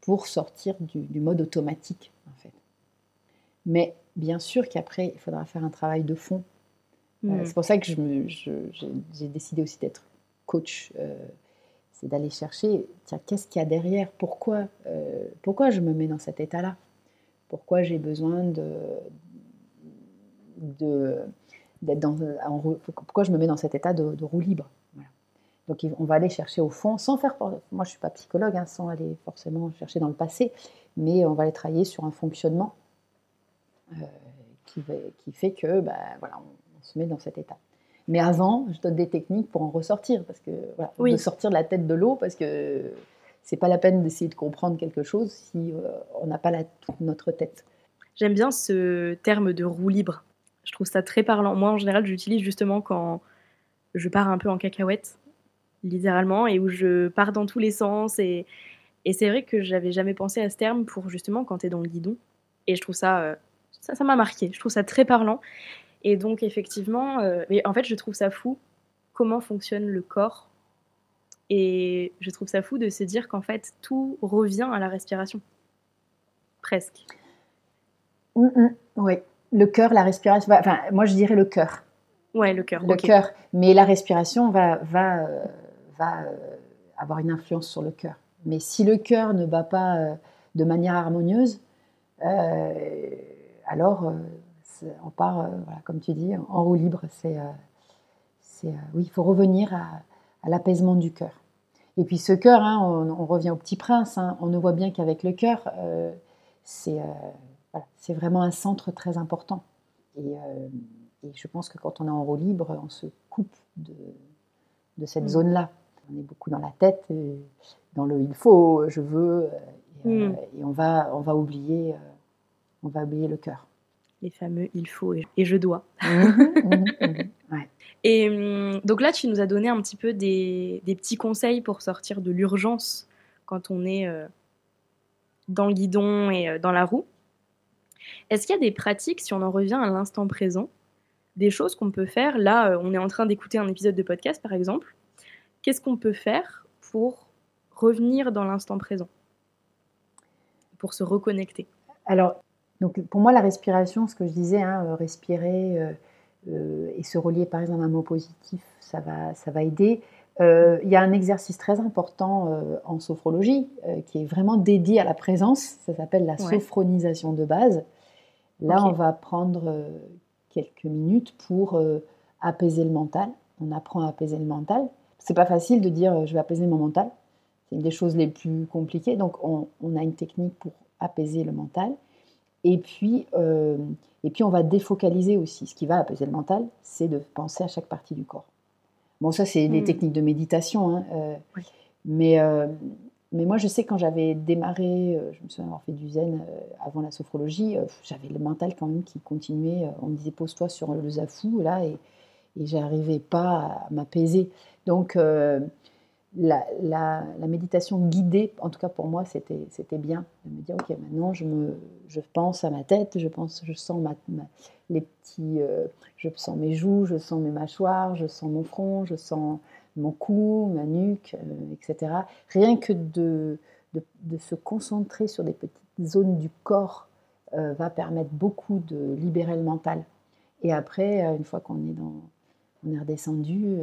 pour sortir du, du mode automatique, en fait. Mais bien sûr qu'après, il faudra faire un travail de fond. Euh, mm. c'est pour ça que j'ai décidé aussi d'être coach. Euh, c'est d'aller chercher, tiens, qu'est-ce qu'il y a derrière? Pourquoi, pourquoi je me mets dans cet état-là? Pourquoi j'ai besoin de, de d'être dans pourquoi je me mets dans cet état de, roue libre Donc on va aller chercher au fond, sans faire. Moi, je ne suis pas psychologue, hein, sans aller forcément chercher dans le passé, mais on va aller travailler sur un fonctionnement euh, qui, qui, fait que, bah, voilà, on, se met dans cet état. Mais avant, je donne des techniques pour en ressortir, parce que voilà, de sortir de la tête de l'eau, parce que c'est pas la peine d'essayer de comprendre quelque chose si euh, on n'a pas la, notre tête. J'aime bien ce terme de roue libre. Je trouve ça très parlant. Moi, en général, j'utilise justement quand je pars un peu en cacahuète, littéralement, et où je pars dans tous les sens. Et, et c'est vrai que j'avais jamais pensé à ce terme pour justement quand tu es dans le guidon. Et je trouve ça, euh, ça, ça m'a marqué. Je trouve ça très parlant. Et donc, effectivement, euh, mais en fait, je trouve ça fou comment fonctionne le corps. Et je trouve ça fou de se dire qu'en fait, tout revient à la respiration. Presque. Mm, mm, oui, le cœur, la respiration. Enfin, moi, je dirais le cœur. Ouais, le cœur. Le cœur. Mais la respiration va, va, euh, va euh, avoir une influence sur le cœur. Mais si le cœur ne bat pas de manière harmonieuse, alors on part, euh, comme tu dis, en roue libre. C'est, euh, euh, oui, il faut revenir à, l'apaisement du cœur. Et puis ce cœur, hein, on, revient au petit prince, hein, on ne voit bien qu'avec le cœur, c'est, vraiment un centre très important. Et, je pense que quand on est en roue libre, on se coupe de, cette mm. zone-là. On est beaucoup dans la tête, dans le il faut, je veux, et, mm. on, va, on, va oublier, on va oublier le cœur les fameux il faut et, je dois. Mhm, Et hum, donc là, tu nous as donné un petit peu des, petits conseils pour sortir de l'urgence quand on est euh, dans le guidon et euh, dans la roue. Est-ce qu'il y a des pratiques, si on en revient à l'instant présent, des choses qu'on peut faire? Là, euh, on est en train d'écouter un épisode de podcast, par exemple. Qu'est-ce qu'on peut faire pour revenir dans l'instant présent? Pour se reconnecter? Alors, donc pour moi, la respiration, ce que je disais, hein, respirer et se relier par exemple à un mot positif, ça va, ça va aider. Il y a un exercice très important en sophrologie qui est vraiment dédié à la présence. Ça s'appelle la sophronisation de base. Là, on va prendre quelques minutes pour apaiser le mental. On apprend à apaiser le mental. C'est pas facile de dire je vais apaiser mon mental. C'est une des choses les plus compliquées. Donc, on, on a une technique pour apaiser le mental. Et puis, euh, et puis, on va défocaliser aussi. Ce qui va apaiser le mental, c'est de penser à chaque partie du corps. Bon, ça, c'est des hmm. techniques de méditation. Hein, euh, mais, euh, mais moi, je sais, quand j'avais démarré, je me souviens avoir fait du zen avant la sophrologie, j'avais le mental quand même qui continuait. On me disait, pose-toi sur le zafou, là, et, et j'arrivais pas à m'apaiser. Donc, la, méditation guidée, en tout cas pour moi, c'était bien de me dire, ok, maintenant je, me, je pense à ma tête, je, pense, je sens les petits, euh, je sens mes joues, je sens mes mâchoires, je sens mon front, je sens mon cou, ma nuque, euh, etc. Rien que de, de, se concentrer sur des petites zones du corps euh, va permettre beaucoup de libérer le mental. Et après, une fois qu'on est dans, est redescendu,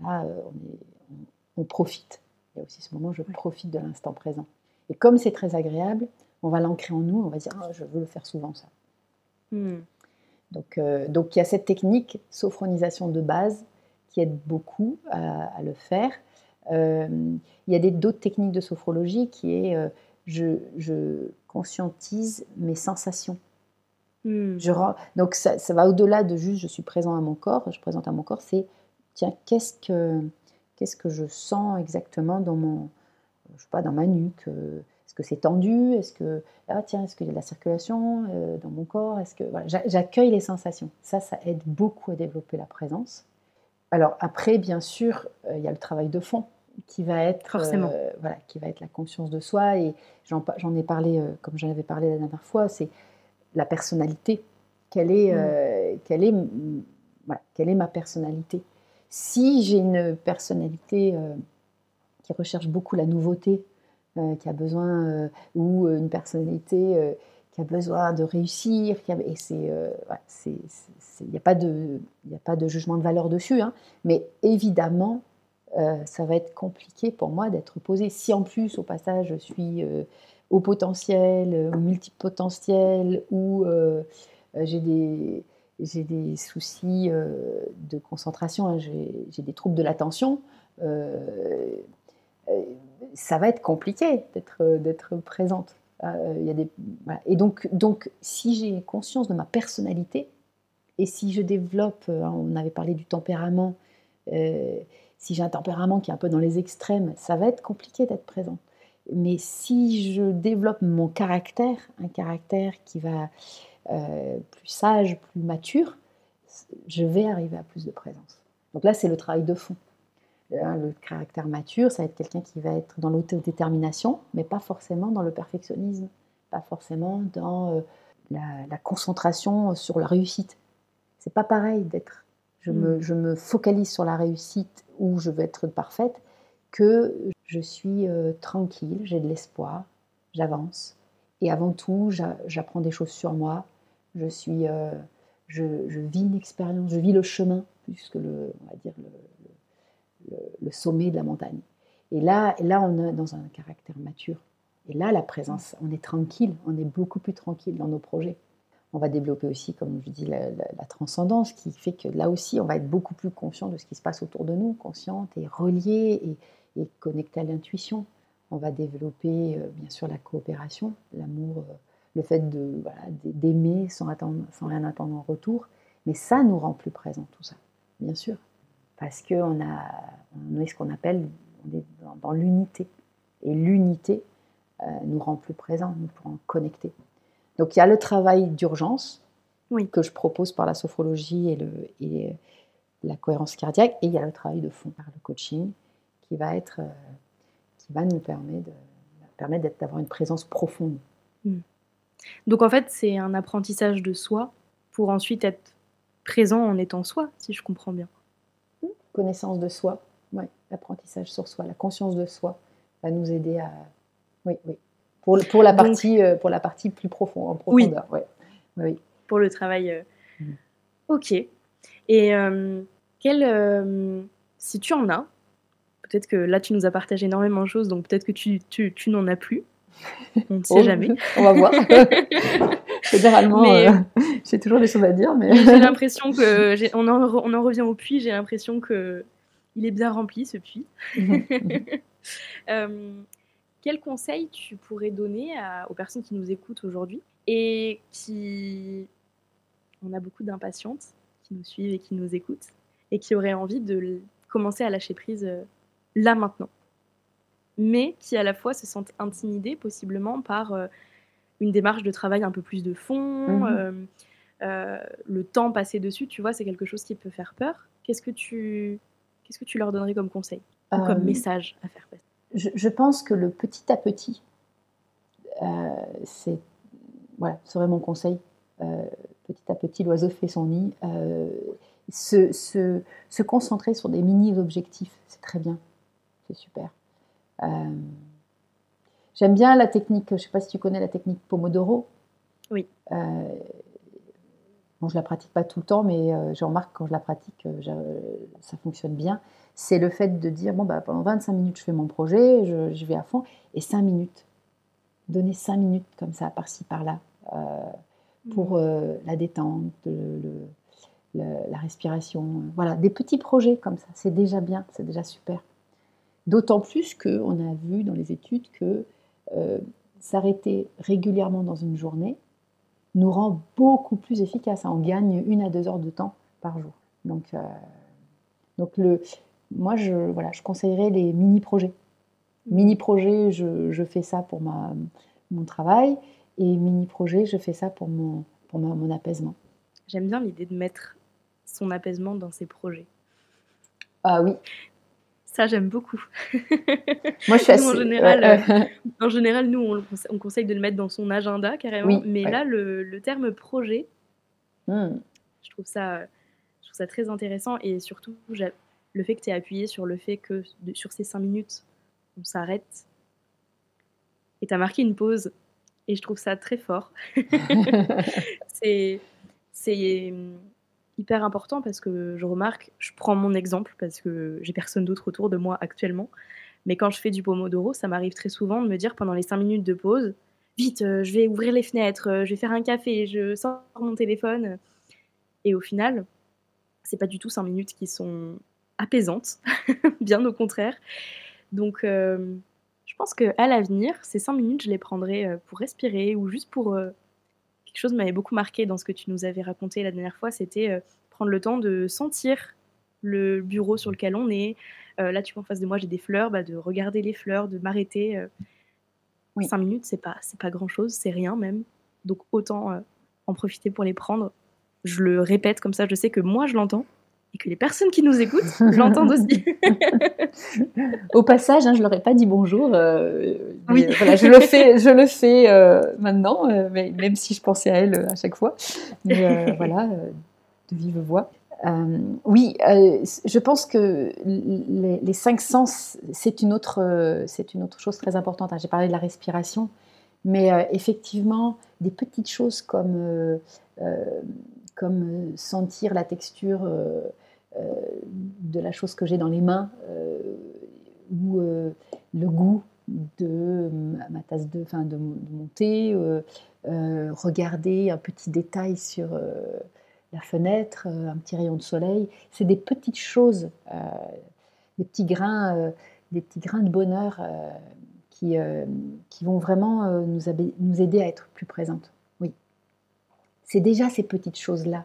voilà, on est on profite. Il y a aussi ce moment, je profite de l'instant présent. Et comme c'est très agréable, on va l'ancrer en nous, on va dire, ah, je veux le faire souvent ça. Hmm. Donc, euh, donc il y a cette technique, sophronisation de base, qui aide beaucoup à, le faire. Euh, il y a d'autres techniques de sophrologie qui est, euh, je, conscientise mes sensations. Hmm. Je, donc ça, ça va au-delà de juste je suis présent à mon corps, je présente à mon corps, c'est tiens, qu'est-ce que Qu'est-ce que je sens exactement dans mon, je sais pas, dans ma nuque euh, Est-ce que c'est tendu Est-ce que ah tiens, est-ce qu'il y a de la circulation euh, dans mon corps Est-ce que j'accueille les sensations Ça, ça aide beaucoup à développer la présence. Alors après, bien sûr, euh, il y a le travail de fond qui va être forcément, voilà, qui va être la conscience de soi et j'en ai parlé comme j'en avais parlé la dernière fois, c'est la personnalité. Quelle est, mm. quelle est, voilà, quelle est ma personnalité? Si j'ai une personnalité euh, qui recherche beaucoup la nouveauté, euh, qui a besoin, euh, ou une personnalité qui a besoin de réussir, et c'est, il n'y a, pas de, jugement de valeur dessus, hein. mais évidemment, ça va être compliqué pour moi d'être posé. Si en plus, au passage, je suis au potentiel, ou multipotentiel, ou j'ai des j'ai des soucis euh, de concentration, hein. j'ai des troubles de l'attention, ça va être compliqué d'être présente. Et donc, donc, si j'ai conscience de ma personnalité, et si je développe, on avait parlé du tempérament, si j'ai un tempérament qui est un peu dans les extrêmes, ça va être compliqué d'être présente. Mais si je développe mon caractère, un caractère qui va euh, plus sage, plus mature, je vais arriver à plus de présence. Donc là, c'est le travail de fond. Euh, le caractère mature, ça va être quelqu'un qui va être dans l'autodétermination, mais pas forcément dans le perfectionnisme, pas forcément dans euh, la, concentration sur la réussite. C'est pas pareil d'être. Je, me, mm. je me focalise sur la réussite où je veux être parfaite, que je suis euh, tranquille, j'ai de l'espoir, j'avance. Et avant tout, j'apprends des choses sur moi. Je suis, euh, je, vis une expérience, je vis le chemin plus que le, on va dire le, sommet de la montagne. Et là, là, on est dans un caractère mature. Et là, la présence, on est tranquille, on est beaucoup plus tranquille dans nos projets on va développer aussi, comme je dis, la, transcendance, qui fait que là aussi, on va être beaucoup plus conscient de ce qui se passe autour de nous, consciente et reliée et, et connectée à l'intuition. On va développer, euh, bien sûr, la coopération, l'amour, euh, le fait de d'aimer sans, sans rien attendre en retour. Mais ça nous rend plus présents, tout ça, bien sûr. Parce qu'on a, on est ce qu'on appelle, on est dans, l'unité. Et l'unité euh, nous rend plus présents, nous rend connectés. Donc il y a le travail d'urgence que je propose par la sophrologie et, le, et la cohérence cardiaque, et il y a le travail de fond par le coaching qui va être, euh, qui va nous permettre de, permettre d'avoir une présence profonde. Hmm. Donc en fait, c'est un apprentissage de soi pour ensuite être présent en étant soi, si je comprends bien. Connaissance de soi, ouais, l'apprentissage sur soi, la conscience de soi va nous aider à, oui, oui, pour, pour, la partie, euh, pour la partie plus profonde, en profondeur. Oui. oui. Pour le travail. Euh, mm. Ok. Et euh, quel, si tu en as, peut-être que là tu nous as partagé énormément de choses, donc peut-être que tu, tu, tu n'en as plus. On ne sait oh, jamais. On va voir. Généralement, j'ai toujours des choses à dire. Mais... j'ai l'impression que. On en, on en, revient au puits, j'ai l'impression que il est bien rempli ce puits. quel conseil tu pourrais donner aux personnes qui nous écoutent aujourd'hui et qui. On a beaucoup d'impatientes qui nous suivent et qui nous écoutent et qui auraient envie de commencer à lâcher prise euh, là maintenant? Mais qui à la fois se sentent intimidées possiblement par euh, une démarche de travail un peu plus de fond, mmh euh, le temps passé dessus, tu vois, c'est quelque chose qui peut faire peur. Qu'est-ce que tu, qu'est-ce que tu leur donnerais comme conseil ou comme message à faire passer? je, pense que le petit à petit, euh, c'est voilà, serait mon conseil. Euh, petit à petit, l'oiseau fait son nid. Euh, se, se, concentrer sur des mini-objectifs, c'est très bien. C'est super. J'aime bien la technique, je ne sais pas si tu connais la technique Pomodoro. Oui. bon, je la pratique pas tout le temps, mais je remarque quand je la pratique, ça fonctionne bien c'est le fait de dire bon, bah, pendant 25 minutes, je fais mon projet, je, vais à fond, et 5 minutes. Donner 5 minutes comme ça, par-ci, par-là, euh, pour mmh. euh, la détente, la respiration. Voilà, des petits projets comme ça, c'est déjà bien, c'est déjà super. D'autant plus qu'on a vu dans les études que euh, s'arrêter régulièrement dans une journée nous rend beaucoup plus efficace. On gagne une à deux heures de temps par jour. Donc, donc le, moi, je, voilà, je conseillerais les mini-projets. Mmh. Mini-projets, je, fais ça pour ma, mon travail, et mini-projets, je fais ça pour mon, pour mon apaisement. J'aime bien l'idée de mettre son apaisement dans ses projets. Ah oui. Ça, j'aime beaucoup. Moi, je suis assez... en, général, euh, en général, nous, on, conseille de le mettre dans son agenda carrément. mais là, le, terme projet, mmh. je, trouve ça, je trouve ça très intéressant. Et surtout, le fait que tu aies appuyé sur le fait que sur ces cinq minutes, on s'arrête et tu as marqué une pause. Et je trouve ça très fort. c'est hyper important parce que je remarque, je prends mon exemple parce que j'ai personne d'autre autour de moi actuellement. Mais quand je fais du pomodoro, ça m'arrive très souvent de me dire pendant les cinq minutes de pause, vite, euh, je vais ouvrir les fenêtres, euh, je vais faire un café, je sors mon téléphone. Et au final, c'est pas du tout cinq minutes qui sont apaisante, bien au contraire. Donc, je pense qu'à l'avenir, ces cinq minutes, je les prendrai pour respirer ou juste pour quelque chose m'avait beaucoup marqué dans ce que tu nous avais raconté la dernière fois, c'était prendre le temps de sentir le bureau sur lequel on est. là, tu vois, en face de moi, j'ai des fleurs, bah, de regarder les fleurs, de m'arrêter. Oui. Cinq minutes, c'est pas, c'est pas grand chose, c'est rien même. Donc autant en profiter pour les prendre. Je le répète comme ça, je sais que moi je l'entends et que les personnes qui nous écoutent l'entendent aussi. Au passage, hein, je leur ai pas dit bonjour. Euh, oui. Voilà, je le fais, je le fais euh, maintenant, euh, mais même si je pensais à elle à chaque fois. Mais voilà, de vive voix. oui, je pense que les, cinq sens, c'est une autre, c'est une autre chose très importante. Hein. J'ai parlé de la respiration, mais effectivement, des petites choses comme comme sentir la texture euh, de la chose que j'ai dans les mains euh, ou euh, le goût de ma tasse de, fin, de, mon thé, regarder un petit détail sur la fenêtre, un petit rayon de soleil. C'est des petites choses, des petits grains, des petits grains de bonheur qui, qui vont vraiment nous, nous aider à être plus présentes. Oui, c'est déjà ces petites choses là.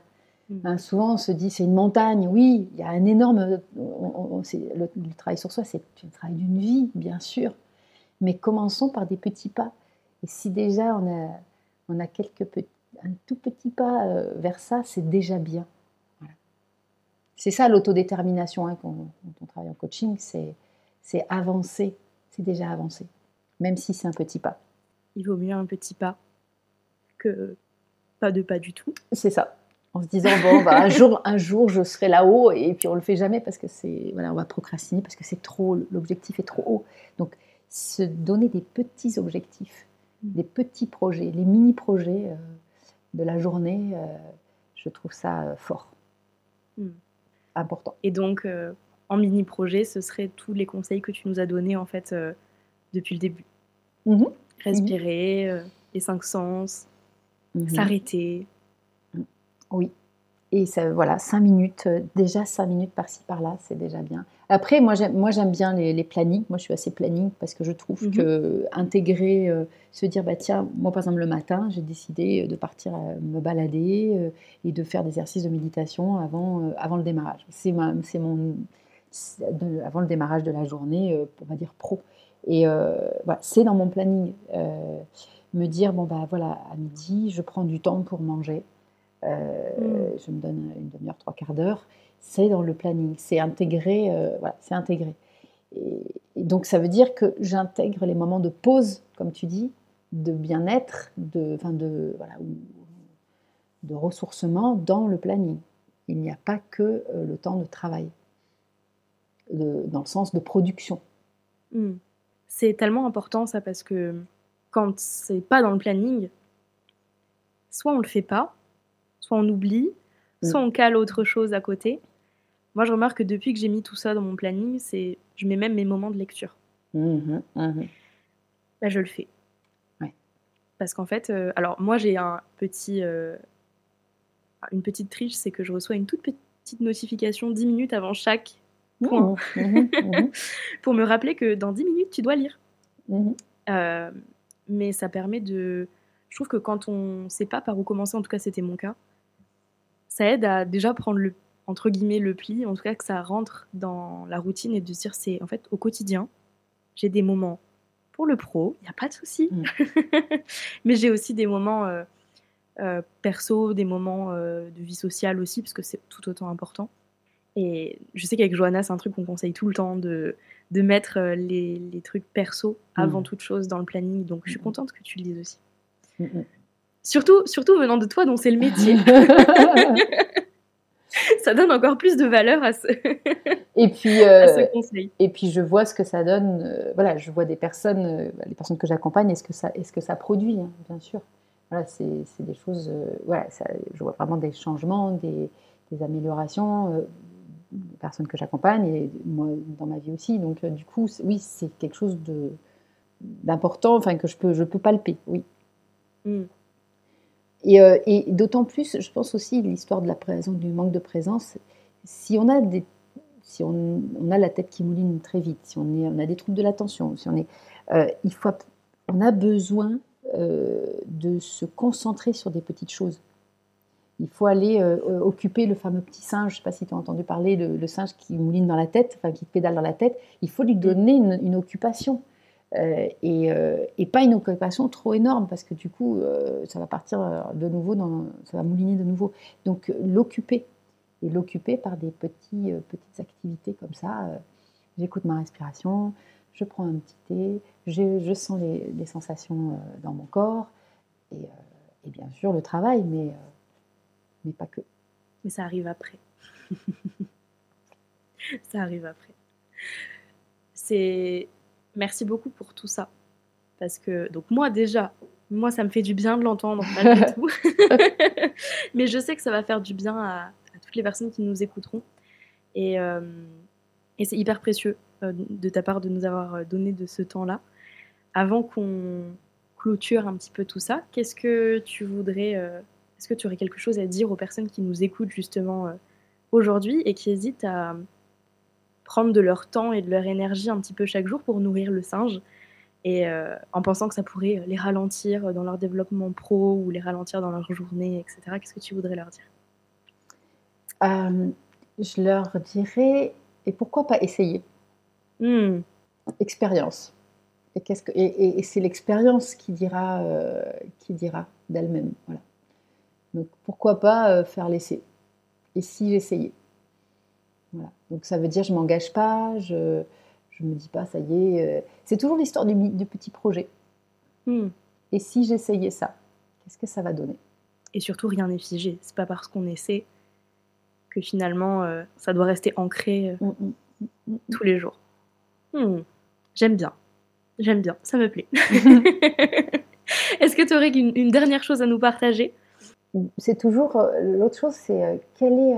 Hein, souvent, on se dit c'est une montagne. Oui, il y a un énorme. le, travail sur soi, c'est le travail d'une vie, bien sûr. Mais commençons par des petits pas. Et si déjà on a, on a quelques petits, un tout petit pas euh, vers ça, c'est déjà bien. C'est ça l'autodétermination hein, quand, on travaille en coaching, c'est avancer. C'est déjà avancer, même si c'est un petit pas. Il vaut mieux un petit pas que pas de pas du tout. C'est ça en se disant bon bah, un jour un jour je serai là-haut et puis on le fait jamais parce que c'est voilà on va procrastiner parce que c'est trop l'objectif est trop haut donc se donner des petits objectifs mm. des petits projets les mini projets euh, de la journée euh, je trouve ça euh, fort mm. important et donc en mini projet ce serait tous les conseils que tu nous as donnés en fait depuis le début mm-hmm. respirer les cinq sens mm-hmm. s'arrêter oui. Et ça, voilà, cinq minutes, euh, déjà cinq minutes par-ci par-là, c'est déjà bien. Après, moi j'aime, bien les, plannings. Moi je suis assez planning parce que je trouve mhm. que intégrer, euh, se dire bah tiens, moi par exemple le matin, j'ai décidé de partir me balader euh, et de faire des exercices de méditation avant, avant le démarrage. C'est, mon avant le démarrage de la journée, on va dire pro. Et voilà, c'est dans mon planning. me dire bon bah voilà à midi, je prends du temps pour manger. Euh, mm. Je me donne une demi-heure, trois quarts d'heure. C'est dans le planning, c'est intégré. Euh, voilà, c'est intégré. Et, donc ça veut dire que j'intègre les moments de pause, comme tu dis, de bien-être, de, enfin de, voilà, de ressourcement dans le planning. Il n'y a pas que euh, le temps de travail, dans le sens de production. Mm. C'est tellement important ça parce que quand c'est pas dans le planning, soit on le fait pas, soit on oublie, mm. soit on cale autre chose à côté. Moi, je remarque que depuis que j'ai mis tout ça dans mon planning, c'est je mets même mes moments de lecture. Mmh mmh Là, je le fais. Parce qu'en fait, euh, alors moi, j'ai un petit, euh, une petite triche, c'est que je reçois une toute petite notification 10 minutes avant chaque point mmh pour me rappeler que dans 10 minutes, tu dois lire. Euh, mais ça permet de. Je trouve que quand on ne sait pas par où commencer, en tout cas, c'était mon cas, ça aide à déjà prendre le entre guillemets le pli, en tout cas que ça rentre dans la routine et de se dire c'est en fait au quotidien, j'ai des moments pour le pro, il n'y a pas de souci, mm. mais j'ai aussi des moments euh, euh, perso, des moments euh, de vie sociale aussi, parce que c'est tout autant important. Et je sais qu'avec Johanna, c'est un truc qu'on conseille tout le temps de, de mettre les, les trucs perso avant mm. toute chose dans le planning, donc je suis mm. contente que tu le dises aussi. Surtout, surtout venant de toi, dont c'est le métier. ça donne encore plus de valeur à ce, et puis, euh, conseil. Et puis je vois ce que ça donne. Euh, voilà, je vois des personnes, euh, les personnes que j'accompagne, est-ce que ça, est-ce que ça produit, hein, bien sûr. Voilà, c'est, des choses. voilà, ça, je vois vraiment des changements, des, des améliorations. des personnes que j'accompagne et moi dans ma vie aussi. Donc du coup, oui, c'est quelque chose de d'important, enfin que je peux, je peux palper. Oui. Mm. Euh, et, d'autant plus, je pense aussi l'histoire de la présence, du manque de présence. Si on a des, si on, a la tête qui mouline très vite, si on, est, on a des troubles de l'attention, si on est, euh, il faut, on a besoin euh, de se concentrer sur des petites choses. Il faut aller euh, occuper le fameux petit singe, je ne sais pas si tu as entendu parler, le, singe qui mouline dans la tête, enfin qui pédale dans la tête, il faut lui donner une, occupation. Et, et, pas une occupation trop énorme parce que du coup ça va partir de nouveau, dans, ça va mouliner de nouveau. Donc l'occuper, et l'occuper par des petits, euh, petites activités comme ça. Euh, j'écoute ma respiration, je prends un petit thé, je, sens les, sensations euh, dans mon corps et, bien sûr le travail, mais, mais pas que. Mais ça arrive après. ça arrive après. C'est merci beaucoup pour tout ça parce que donc moi déjà moi ça me fait du bien de l'entendre malgré tout mais je sais que ça va faire du bien à, toutes les personnes qui nous écouteront. Et, euh, et c'est hyper précieux euh, de ta part de nous avoir euh, donné de ce temps-là. Avant qu'on clôture un petit peu tout ça, qu'est-ce que tu voudrais, est-ce que tu aurais quelque chose à dire aux personnes qui nous écoutent justement aujourd'hui et qui hésitent à prendre de leur temps et de leur énergie un petit peu chaque jour pour nourrir le singe et en pensant que ça pourrait les ralentir dans leur développement pro ou les ralentir dans leur journée, etc. Qu'est-ce que tu voudrais leur dire? Euh, je leur dirais, et pourquoi pas essayer? Hmm. Expérience. Et, qu'est-ce que, et, c'est l'expérience qui dira, euh, qui dira d'elle-même. Voilà. Donc pourquoi pas euh, faire l'essai Et si j'essayais? Voilà. Donc ça veut dire je m'engage pas, je je me dis pas ça y est. c'est toujours l'histoire du, du, petit projet. Hmm. Et si j'essayais ça, qu'est-ce que ça va donner? Et surtout rien n'est figé. C'est pas parce qu'on essaie que finalement, euh, ça doit rester ancré euh, mm, mm, mm, tous les jours. Hmm. J'aime bien. J'aime bien. Ça me plaît. Est-ce que tu aurais une, dernière chose à nous partager? C'est toujours. Euh, l'autre chose, c'est quelle est.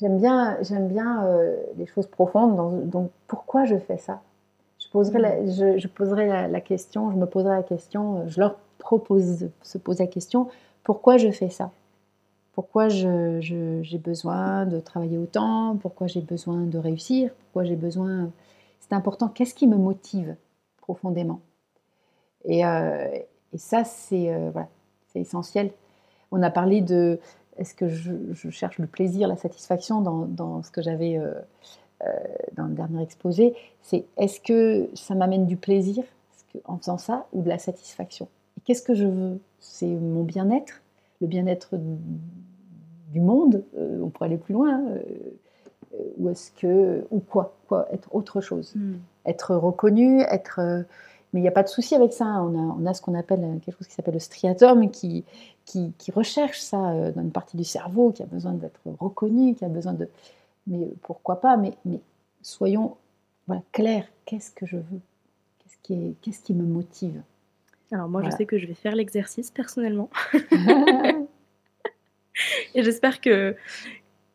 J'aime bien, j'aime bien les choses profondes. donc, pourquoi je fais ça? Je poserai, la, je, poserai la, question, je me poserai la question, je leur propose de se poser la question pourquoi je fais ça? Pourquoi j'ai besoin de travailler autant, pourquoi j'ai besoin de réussir, pourquoi j'ai besoin... C'est important, qu'est-ce qui me motive profondément? Et, euh, ça, euh, c'est essentiel. On a parlé de... Est-ce que je, cherche le plaisir, la satisfaction dans, ce que j'avais euh, dans le dernier exposé? C'est est-ce que ça m'amène du plaisir en faisant ça ou de la satisfaction? Et qu'est-ce que je veux? C'est mon bien-être le bien-être du monde, euh, on pourrait aller plus loin, euh, euh, ou est-ce que, ou quoi, quoi, être autre chose, hmm. être reconnu, être, mais il n'y a pas de souci avec ça. On a, on a ce qu'on appelle quelque chose qui s'appelle le striatum, qui, qui, recherche ça dans une partie du cerveau, qui a besoin d'être reconnu, qui a besoin de, mais pourquoi pas, mais, mais soyons voilà, clairs. Qu'est-ce que je veux? Qu'est-ce qui, est, qu'est-ce qui me motive? Alors moi, je sais que je vais faire l'exercice personnellement. Et j'espère que,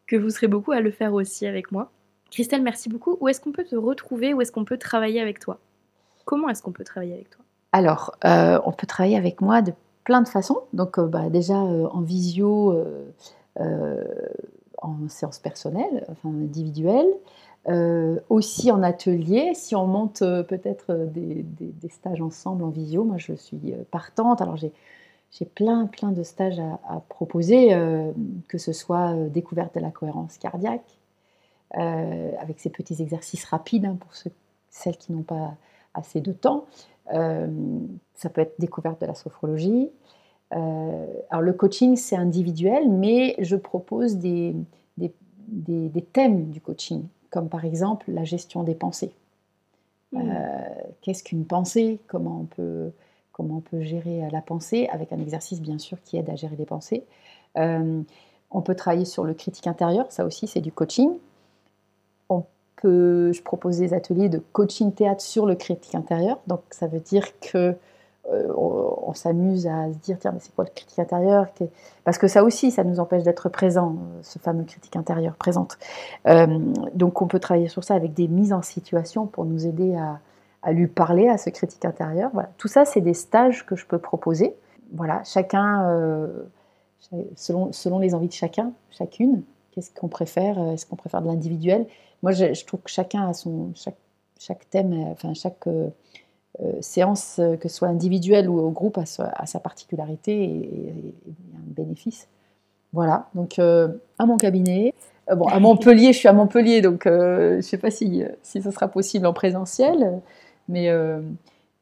que vous serez beaucoup à le faire aussi avec moi. Christelle, merci beaucoup. Où est-ce qu'on peut te retrouver? Où est-ce qu'on peut travailler avec toi? Comment est-ce qu'on peut travailler avec toi? Alors, euh, on peut travailler avec moi de plein de façons. Donc, euh, bah, déjà euh, en visio, en séance personnelle, enfin individuelle. aussi en atelier, si on monte peut-être des, stages ensemble en visio, moi je suis partante. Alors j'ai j'ai plein, plein de stages à, proposer, que ce soit découverte de la cohérence cardiaque, avec ces petits exercices rapides hein, pour celles qui n'ont pas assez de temps. ça peut être découverte de la sophrologie. alors le coaching, c'est individuel, mais je propose des, des, des, thèmes du coaching, comme par exemple la gestion des pensées. Mmh. Qu'est-ce qu'une pensée? Comment on peut comment on peut gérer euh, la pensée, avec un exercice bien sûr qui aide à gérer les pensées. Euh, on peut travailler sur le critique intérieur, ça aussi c'est du coaching. Je propose des ateliers de coaching théâtre sur le critique intérieur, donc ça veut dire que euh, on, s'amuse à se dire tiens mais c'est quoi le critique intérieur? Parce que ça aussi ça nous empêche d'être présent ce fameux critique intérieur présente. Donc on peut travailler sur ça avec des mises en situation pour nous aider à, lui parler à ce critique intérieur. Tout ça, c'est des stages que je peux proposer. Voilà, chacun, euh, selon les envies de chacun, chacune. Qu'est-ce qu'on préfère? Est-ce qu'on préfère de l'individuel? Moi, je, trouve que chacun a son chaque, chaque thème, enfin chaque séance, que ce soit individuelle ou au groupe, a sa, particularité et, un bénéfice. Voilà. Donc à mon cabinet. bon, à Montpellier, je suis à Montpellier, donc je ne sais pas si, si ce sera possible en présentiel, mais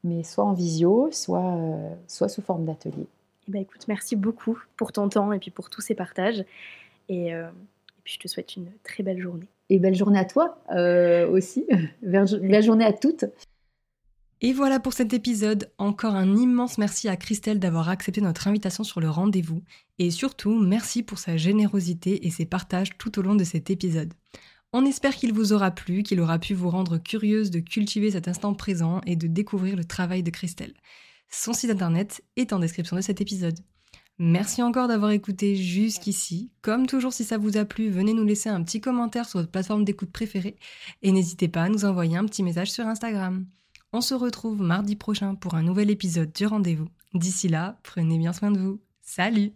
mais soit en visio, soit, euh, soit sous forme d'atelier. Eh ben, écoute, merci beaucoup pour ton temps et puis pour tous ces partages. Et, euh, puis je te souhaite une très belle journée. Et belle journée à toi euh, aussi. belle journée à toutes. Et voilà pour cet épisode. Encore un immense merci à Christelle d'avoir accepté notre invitation sur le rendez-vous. Et surtout, merci pour sa générosité et ses partages tout au long de cet épisode. On espère qu'il vous aura plu, qu'il aura pu vous rendre curieuse de cultiver cet instant présent et de découvrir le travail de Christelle. Son site internet est en description de cet épisode. Merci encore d'avoir écouté jusqu'ici. Comme toujours, si ça vous a plu, venez nous laisser un petit commentaire sur votre plateforme d'écoute préférée et n'hésitez pas à nous envoyer un petit message sur Instagram. On se retrouve mardi prochain pour un nouvel épisode du rendez-vous. D'ici là, prenez bien soin de vous. Salut